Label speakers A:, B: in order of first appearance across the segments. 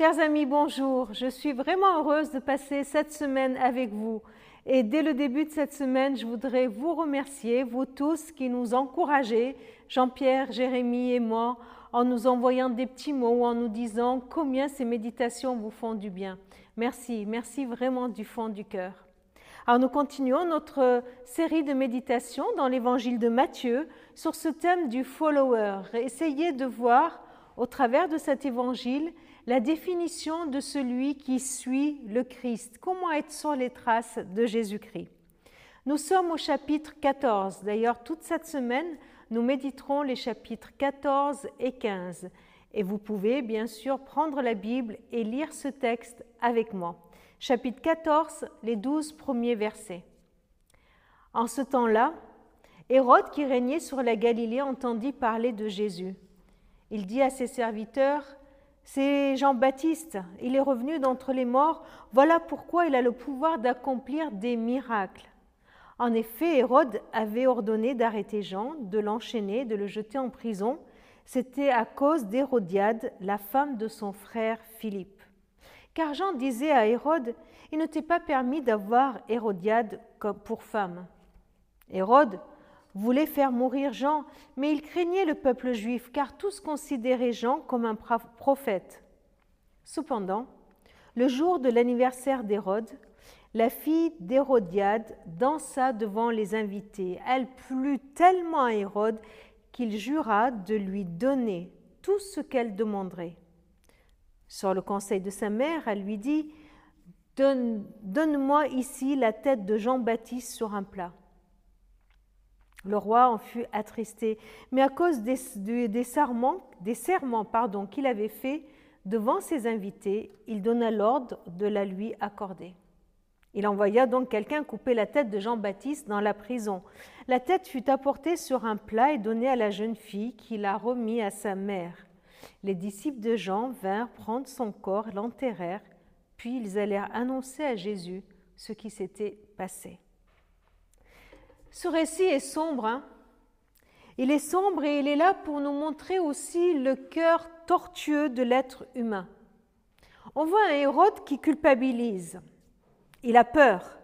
A: Chers amis, bonjour. Je suis vraiment heureuse de passer cette semaine avec vous. Et dès le début de cette semaine, je voudrais vous remercier, vous tous qui nous encouragez, Jean-Pierre, Jérémie et moi, en nous envoyant des petits mots, en nous disant combien ces méditations vous font du bien. Merci, merci vraiment du fond du cœur. Alors nous continuons notre série de méditations dans l'évangile de Matthieu sur ce thème du follower. Essayez de voir au travers de cet évangile la définition de celui qui suit le Christ, comment être sur les traces de Jésus-Christ? Nous sommes au chapitre 14. D'ailleurs, toute cette semaine, nous méditerons les chapitres 14 et 15. Et vous pouvez bien sûr prendre la Bible et lire ce texte avec moi. Chapitre 14, les douze premiers versets. En ce temps-là, Hérode, qui régnait sur la Galilée, entendit parler de Jésus. Il dit à ses serviteurs, c'est Jean-Baptiste, il est revenu d'entre les morts, voilà pourquoi il a le pouvoir d'accomplir des miracles. En effet, Hérode avait ordonné d'arrêter Jean, de l'enchaîner, de le jeter en prison. C'était à cause d'Hérodiade, la femme de son frère Philippe. Car Jean disait à Hérode, il ne t'est pas permis d'avoir Hérodiade pour femme. Hérode voulait faire mourir Jean, mais il craignait le peuple juif, car tous considéraient Jean comme un prophète. Cependant, le jour de l'anniversaire d'Hérode, la fille d'Hérodiade dansa devant les invités. Elle plut tellement à Hérode qu'il jura de lui donner tout ce qu'elle demanderait. Sur le conseil de sa mère, elle lui dit Donne-moi ici la tête de Jean-Baptiste sur un plat. Le roi en fut attristé, mais à cause des, serments, des serments pardon, qu'il avait faits devant ses invités, il donna l'ordre de la lui accorder. Il envoya donc quelqu'un couper la tête de Jean-Baptiste dans la prison. La tête fut apportée sur un plat et donnée à la jeune fille qui la remit à sa mère. Les disciples de Jean vinrent prendre son corps, l'enterrèrent, puis ils allèrent annoncer à Jésus ce qui s'était passé. Ce récit est sombre. Hein. il est sombre et il est là pour nous montrer aussi le cœur tortueux de l'être humain. On voit un Hérode qui culpabilise. Il a peur.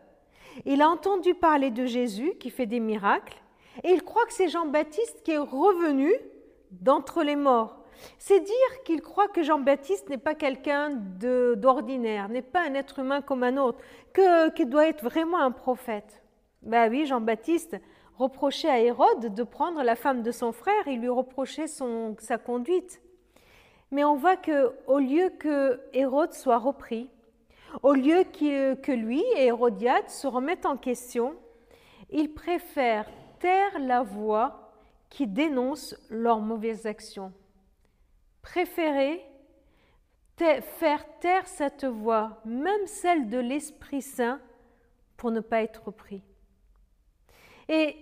A: Il a entendu parler de Jésus qui fait des miracles et il croit que c'est Jean-Baptiste qui est revenu d'entre les morts. C'est dire qu'il croit que Jean-Baptiste n'est pas quelqu'un d'ordinaire, n'est pas un être humain comme un autre, qu'il doit être vraiment un prophète. Ben oui, Jean-Baptiste reprochait à Hérode de prendre la femme de son frère, il lui reprochait sa conduite. Mais on voit que au lieu que Hérode soit repris, au lieu que lui et Hérodiade se remettent en question, il préfère taire la voix qui dénonce leurs mauvaises actions. Préférer faire taire cette voix, même celle de l'Esprit Saint, pour ne pas être pris. Et,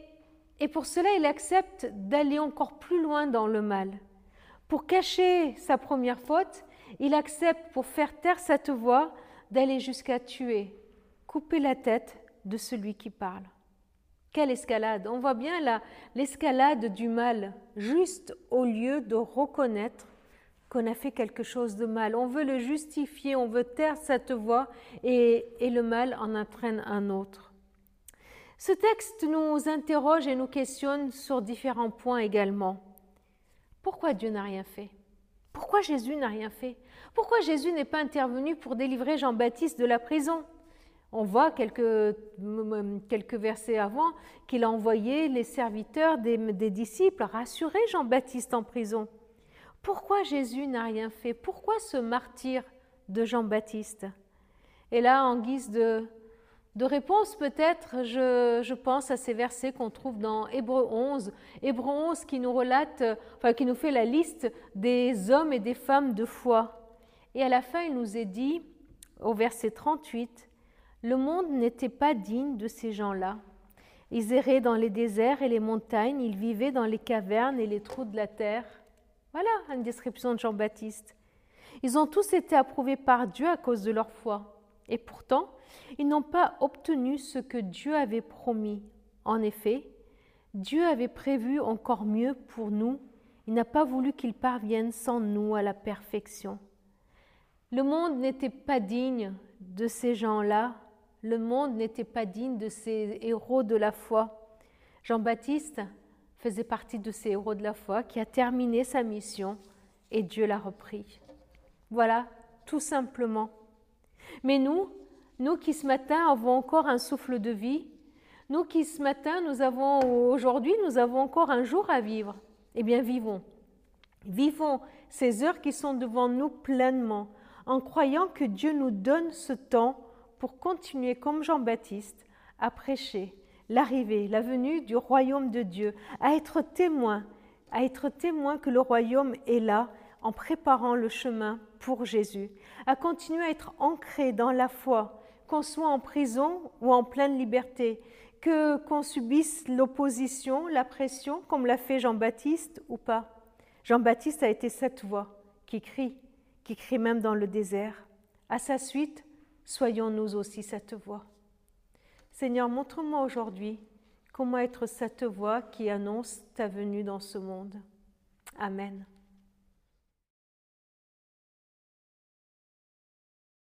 A: pour cela, il accepte d'aller encore plus loin dans le mal. Pour cacher sa première faute, il accepte, pour faire taire cette voix, d'aller jusqu'à tuer, couper la tête de celui qui parle. Quelle escalade On voit bien l'escalade du mal, juste au lieu de reconnaître qu'on a fait quelque chose de mal. On veut le justifier, on veut taire cette voix et, et le mal en entraîne un autre. Ce texte nous interroge et nous questionne sur différents points également. Pourquoi Dieu n'a rien fait? Pourquoi Jésus n'a rien fait? Pourquoi Jésus n'est pas intervenu pour délivrer Jean-Baptiste de la prison? On voit quelques, quelques versets avant qu'il a envoyé les serviteurs des, des disciples rassurer Jean-Baptiste en prison. Pourquoi Jésus n'a rien fait? Pourquoi ce martyr de Jean-Baptiste? Et là, en guise de, de réponse, peut-être, je, pense à ces versets qu'on trouve dans Hébreu 11. Hébreu 11 qui nous relate, enfin qui nous fait la liste des hommes et des femmes de foi. Et à la fin, il nous est dit, au verset 38, Le monde n'était pas digne de ces gens-là. Ils erraient dans les déserts et les montagnes, ils vivaient dans les cavernes et les trous de la terre. Voilà une description de Jean-Baptiste. Ils ont tous été approuvés par Dieu à cause de leur foi. Et pourtant, ils n'ont pas obtenu ce que Dieu avait promis. En effet, Dieu avait prévu encore mieux pour nous. Il n'a pas voulu qu'ils parviennent sans nous à la perfection. Le monde n'était pas digne de ces gens-là. Le monde n'était pas digne de ces héros de la foi. Jean-Baptiste faisait partie de ces héros de la foi qui a terminé sa mission et Dieu l'a repris. Voilà, tout simplement. Mais nous, nous qui ce matin avons encore un souffle de vie, nous qui ce matin, nous avons aujourd'hui, nous avons encore un jour à vivre, eh bien vivons. Vivons ces heures qui sont devant nous pleinement, en croyant que Dieu nous donne ce temps pour continuer comme Jean-Baptiste à prêcher l'arrivée, la venue du royaume de Dieu, à être témoin, à être témoin que le royaume est là en préparant le chemin pour Jésus, à continuer à être ancré dans la foi, qu'on soit en prison ou en pleine liberté, que qu'on subisse l'opposition, la pression, comme l'a fait Jean-Baptiste ou pas. Jean-Baptiste a été cette voix qui crie, qui crie même dans le désert. À sa suite, soyons nous aussi cette voix. Seigneur, montre-moi aujourd'hui comment être cette voix qui annonce ta venue dans ce monde. Amen.